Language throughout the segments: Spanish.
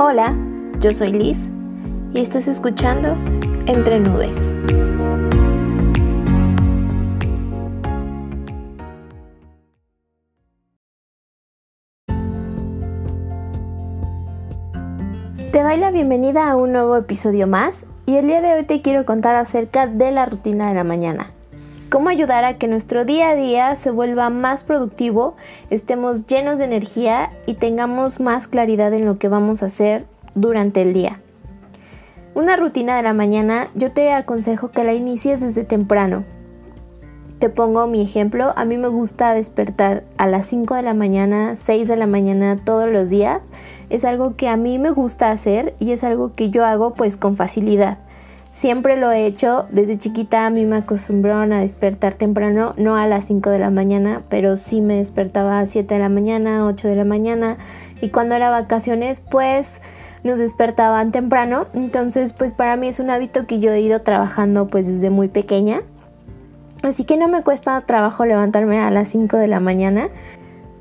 Hola, yo soy Liz y estás escuchando Entre Nubes. Te doy la bienvenida a un nuevo episodio más y el día de hoy te quiero contar acerca de la rutina de la mañana. Cómo ayudar a que nuestro día a día se vuelva más productivo, estemos llenos de energía y tengamos más claridad en lo que vamos a hacer durante el día. Una rutina de la mañana yo te aconsejo que la inicies desde temprano. Te pongo mi ejemplo, a mí me gusta despertar a las 5 de la mañana, 6 de la mañana todos los días. Es algo que a mí me gusta hacer y es algo que yo hago pues con facilidad. Siempre lo he hecho, desde chiquita a mí me acostumbraron a despertar temprano, no a las 5 de la mañana, pero sí me despertaba a 7 de la mañana, 8 de la mañana. Y cuando era vacaciones pues nos despertaban temprano, entonces pues para mí es un hábito que yo he ido trabajando pues desde muy pequeña. Así que no me cuesta trabajo levantarme a las 5 de la mañana,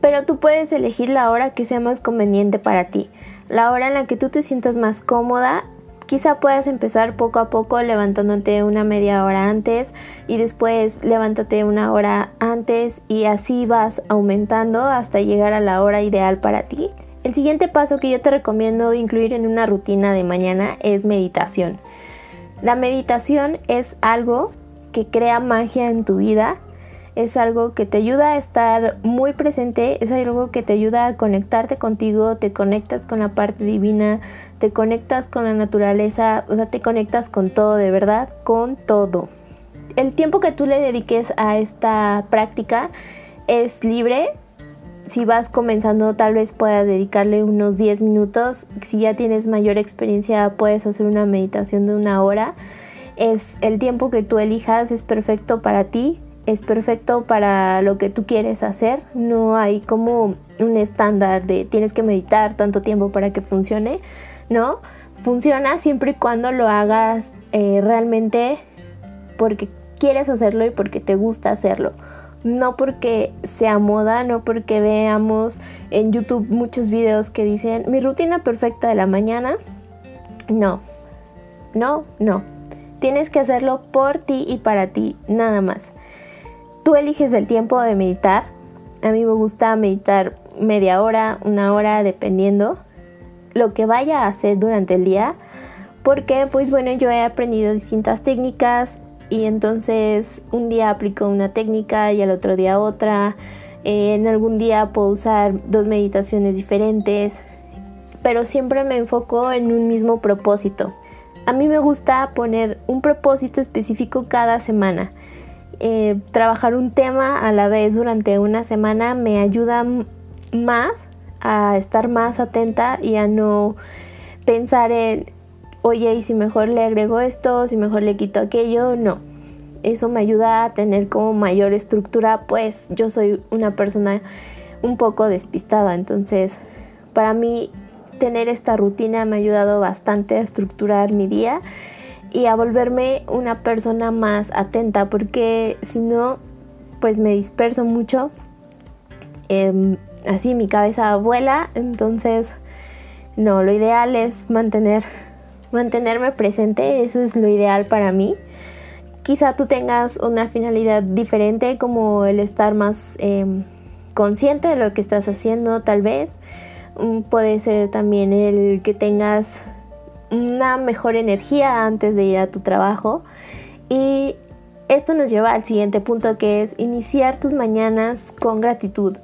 pero tú puedes elegir la hora que sea más conveniente para ti, la hora en la que tú te sientas más cómoda Quizá puedas empezar poco a poco levantándote una media hora antes y después levántate una hora antes y así vas aumentando hasta llegar a la hora ideal para ti. El siguiente paso que yo te recomiendo incluir en una rutina de mañana es meditación. La meditación es algo que crea magia en tu vida es algo que te ayuda a estar muy presente, es algo que te ayuda a conectarte contigo, te conectas con la parte divina, te conectas con la naturaleza, o sea, te conectas con todo, de verdad, con todo. El tiempo que tú le dediques a esta práctica es libre. Si vas comenzando, tal vez puedas dedicarle unos 10 minutos. Si ya tienes mayor experiencia, puedes hacer una meditación de una hora. Es el tiempo que tú elijas, es perfecto para ti es perfecto para lo que tú quieres hacer. No hay como un estándar de tienes que meditar tanto tiempo para que funcione. No, funciona siempre y cuando lo hagas eh, realmente porque quieres hacerlo y porque te gusta hacerlo. No porque sea moda, no porque veamos en YouTube muchos videos que dicen mi rutina perfecta de la mañana. No, no, no. Tienes que hacerlo por ti y para ti, nada más. Tú eliges el tiempo de meditar. A mí me gusta meditar media hora, una hora, dependiendo lo que vaya a hacer durante el día. Porque, pues bueno, yo he aprendido distintas técnicas y entonces un día aplico una técnica y al otro día otra. en algún día puedo usar dos meditaciones diferentes, pero siempre me enfoco en un mismo propósito. A mí me gusta poner un propósito específico cada semana. Eh, trabajar un tema a la vez durante una semana me ayuda más a estar más atenta y a no pensar en, oye, y si mejor le agrego esto, si mejor le quito aquello, no. Eso me ayuda a tener como mayor estructura, pues yo soy una persona un poco despistada, entonces para mí tener esta rutina me ha ayudado bastante a estructurar mi día y a volverme una persona más atenta porque si no pues me disperso mucho em, así mi cabeza vuela entonces no lo ideal es mantener mantenerme presente eso es lo ideal para mí. Quizá tú tengas una finalidad diferente como el estar más em, consciente de lo que estás haciendo tal vez. Mm, puede ser también el que tengas una mejor energía antes de ir a tu trabajo. Y esto nos lleva al siguiente punto que es iniciar tus mañanas con gratitud.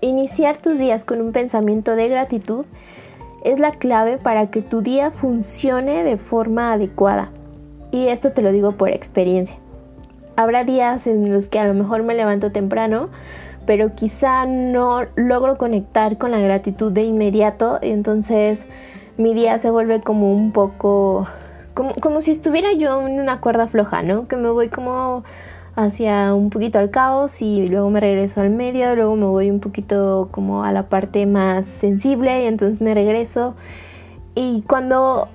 Iniciar tus días con un pensamiento de gratitud es la clave para que tu día funcione de forma adecuada. Y esto te lo digo por experiencia. Habrá días en los que a lo mejor me levanto temprano, pero quizá no logro conectar con la gratitud de inmediato. Entonces mi día se vuelve como un poco, como, si estuviera yo en una cuerda floja, ¿no? Que me voy como hacia un poquito al caos y luego me regreso al medio, luego me voy un poquito como a la parte más sensible y entonces me regreso. Y cuando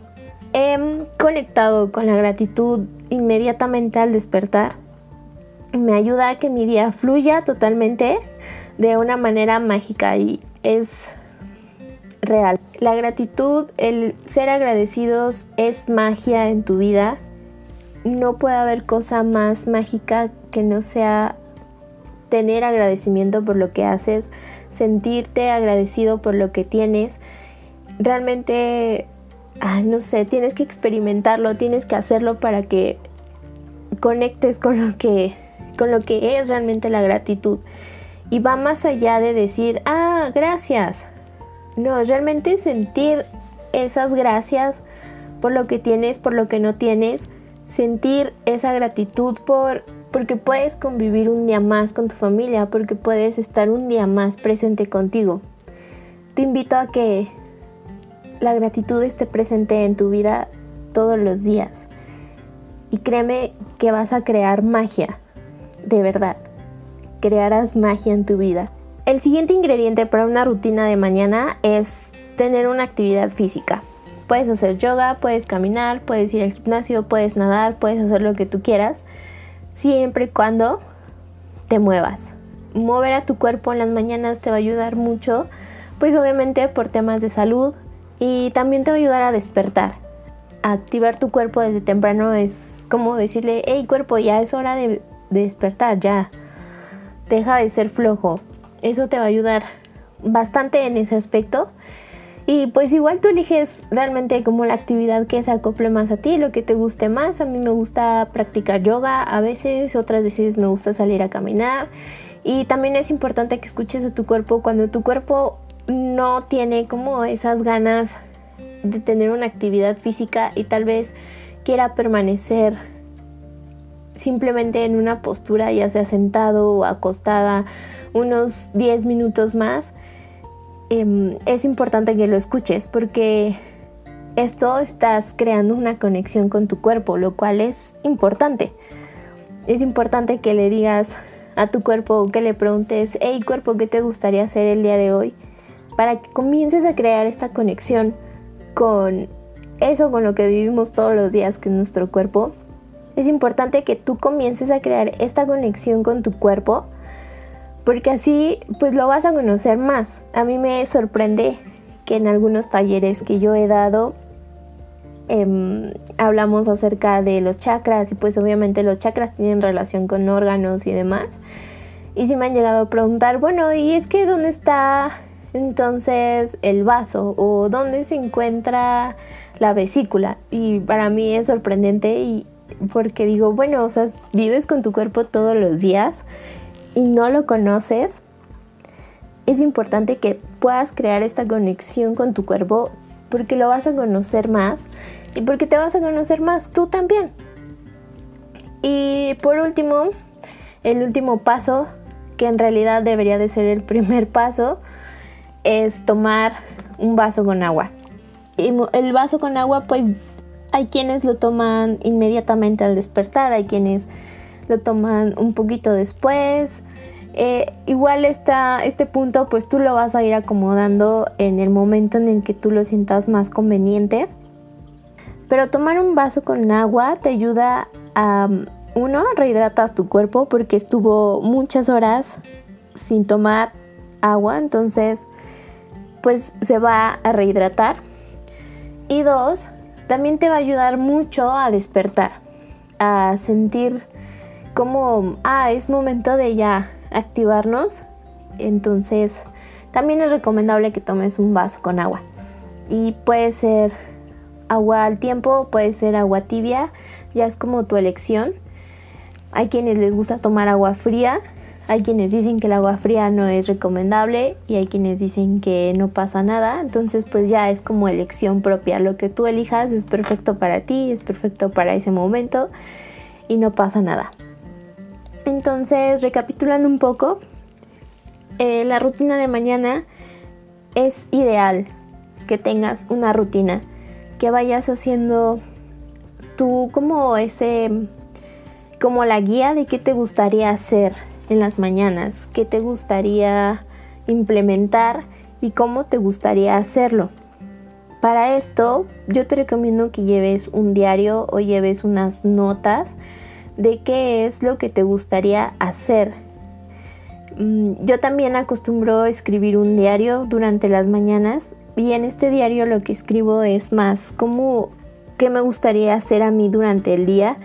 he conectado con la gratitud inmediatamente al despertar, me ayuda a que mi día fluya totalmente de una manera mágica y es real. La gratitud, el ser agradecidos es magia en tu vida. No puede haber cosa más mágica que no sea tener agradecimiento por lo que haces, sentirte agradecido por lo que tienes. Realmente, no sé, tienes que experimentarlo, tienes que hacerlo para que conectes con lo que, con lo que es realmente la gratitud. Y va más allá de decir, ah, gracias. No, realmente sentir esas gracias por lo que tienes, por lo que no tienes, sentir esa gratitud por porque puedes convivir un día más con tu familia, porque puedes estar un día más presente contigo. Te invito a que la gratitud esté presente en tu vida todos los días. Y créeme que vas a crear magia, de verdad. Crearás magia en tu vida. El siguiente ingrediente para una rutina de mañana es tener una actividad física. Puedes hacer yoga, puedes caminar, puedes ir al gimnasio, puedes nadar, puedes hacer lo que tú quieras, siempre y cuando te muevas. Mover a tu cuerpo en las mañanas te va a ayudar mucho, pues obviamente por temas de salud y también te va a ayudar a despertar activar tu cuerpo desde temprano es como decirle, hey cuerpo, ya es hora de, despertar, ya. Deja de ser flojo. Eso te va a ayudar bastante en ese aspecto. Y pues igual tú eliges realmente como la actividad que se acople más a ti, lo que te guste más. A mí me gusta practicar yoga a veces, otras veces me gusta salir a caminar. Y también es importante que escuches a tu cuerpo cuando tu cuerpo no tiene como esas ganas de tener una actividad física y tal vez quiera permanecer simplemente en una postura, ya sea sentado o acostada, unos 10 minutos más, em, es importante que lo escuches porque esto estás creando una conexión con tu cuerpo, lo cual es importante. Es importante que le digas a tu cuerpo, que le preguntes, hey cuerpo, ¿qué te gustaría hacer el día de hoy? Para que comiences a crear esta conexión con eso con lo que vivimos todos los días, que es nuestro cuerpo, es importante que tú comiences a crear esta conexión con tu cuerpo, porque así pues lo vas a conocer más. A mí me sorprende que en algunos talleres que yo he dado em, hablamos acerca de los chakras y pues obviamente los chakras tienen relación con órganos y demás. Y si me han llegado a preguntar, bueno, ¿y es que dónde está entonces el vaso o dónde se encuentra la vesícula. Y para mí es sorprendente y porque digo, bueno, o sea, vives con tu cuerpo todos los días y no lo conoces. Es importante que puedas crear esta conexión con tu cuerpo porque lo vas a conocer más y porque te vas a conocer más tú también. Y por último, el último paso, que en realidad debería de ser el primer paso, es tomar un vaso con agua. Y el vaso con agua, pues hay quienes lo toman inmediatamente al despertar, hay quienes lo toman un poquito después. Eh, igual está este punto, pues tú lo vas a ir acomodando en el momento en el que tú lo sientas más conveniente. Pero tomar un vaso con agua te ayuda a, uno, rehidratas tu cuerpo porque estuvo muchas horas sin tomar agua, entonces pues se va a rehidratar. Y dos, también te va a ayudar mucho a despertar, a sentir como, ah, es momento de ya activarnos. Entonces, también es recomendable que tomes un vaso con agua. Y puede ser agua al tiempo, puede ser agua tibia, ya es como tu elección. Hay quienes les gusta tomar agua fría hay quienes dicen que el agua fría no es recomendable y hay quienes dicen que no pasa nada. Entonces pues ya es como elección propia. Lo que tú elijas es perfecto para ti, es perfecto para ese momento y no pasa nada. Entonces recapitulando un poco, eh, la rutina de mañana es ideal que tengas una rutina, que vayas haciendo tú como ese, como la guía de qué te gustaría hacer en las mañanas, qué te gustaría implementar y cómo te gustaría hacerlo. Para esto yo te recomiendo que lleves un diario o lleves unas notas de qué es lo que te gustaría hacer. Mm, yo también acostumbro escribir un diario durante las mañanas Y en este diario lo que escribo es más como qué me gustaría hacer a mí durante el día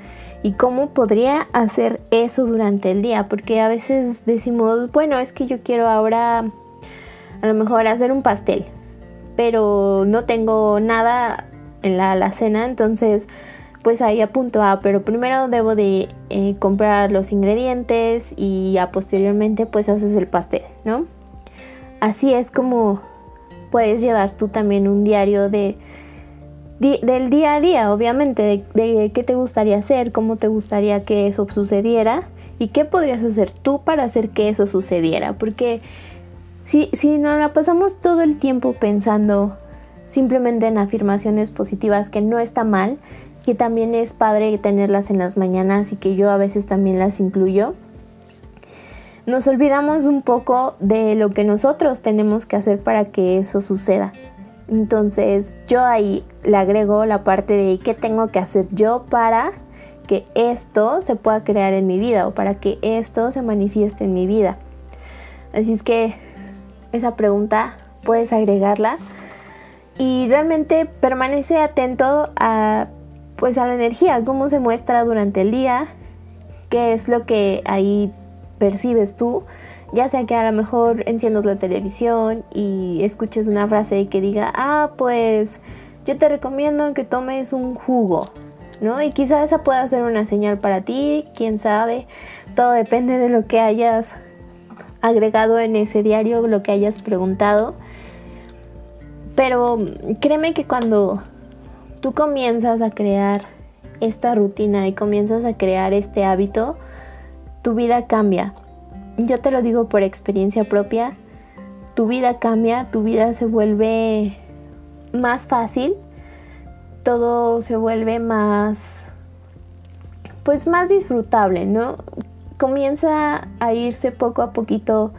y cómo podría hacer eso durante el día, porque a veces decimos, bueno, es que yo quiero ahora a lo mejor hacer un pastel, pero no tengo nada en la alacena, entonces pues ahí apunto a, pero primero debo de eh, comprar los ingredientes y a posteriormente pues haces el pastel, ¿no? Así es como puedes llevar tú también un diario de del día a día, obviamente, de, qué te gustaría hacer, cómo te gustaría que eso sucediera y qué podrías hacer tú para hacer que eso sucediera. Porque si, si nos la pasamos todo el tiempo pensando simplemente en afirmaciones positivas, que no está mal, que también es padre tenerlas en las mañanas y que yo a veces también las incluyo, nos olvidamos un poco de lo que nosotros tenemos que hacer para que eso suceda. Entonces yo ahí le agrego la parte de qué tengo que hacer yo para que esto se pueda crear en mi vida o para que esto se manifieste en mi vida. Así es que esa pregunta puedes agregarla y realmente permanece atento a pues a la energía, cómo se muestra durante el día, qué es lo que ahí percibes tú ya sea que a lo mejor enciendas la televisión y escuches una frase que diga, ah, pues yo te recomiendo que tomes un jugo, ¿no? Y quizá esa pueda ser una señal para ti, quién sabe. Todo depende de lo que hayas agregado en ese diario, lo que hayas preguntado. Pero créeme que cuando tú comienzas a crear esta rutina y comienzas a crear este hábito, tu vida cambia yo te lo digo por experiencia propia, tu vida cambia, tu vida se vuelve más fácil, todo se vuelve más, pues más disfrutable, ¿no? Comienza a irse poco a poquito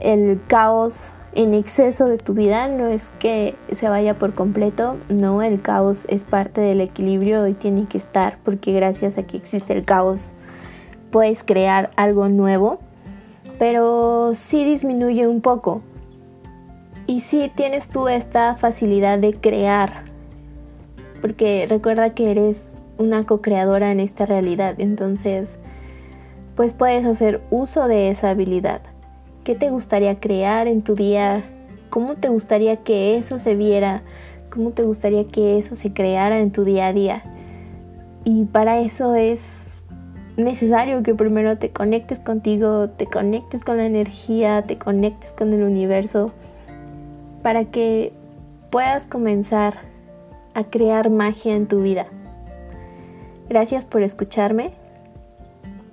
el caos en exceso de tu vida, no es que se vaya por completo, no, el caos es parte del equilibrio y tiene que estar porque gracias a que existe el caos puedes crear algo nuevo pero sí disminuye un poco. Y sí tienes tú esta facilidad de crear, porque recuerda que eres una co-creadora en esta realidad, entonces pues puedes hacer uso de esa habilidad. ¿Qué te gustaría crear en tu día? ¿Cómo te gustaría que eso se viera? ¿Cómo te gustaría que eso se creara en tu día a día? Y para eso es necesario que primero te conectes contigo, te conectes con la energía, te conectes con el universo, para que puedas comenzar a crear magia en tu vida. Gracias por escucharme.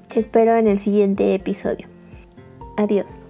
Te espero en el siguiente episodio. Adiós.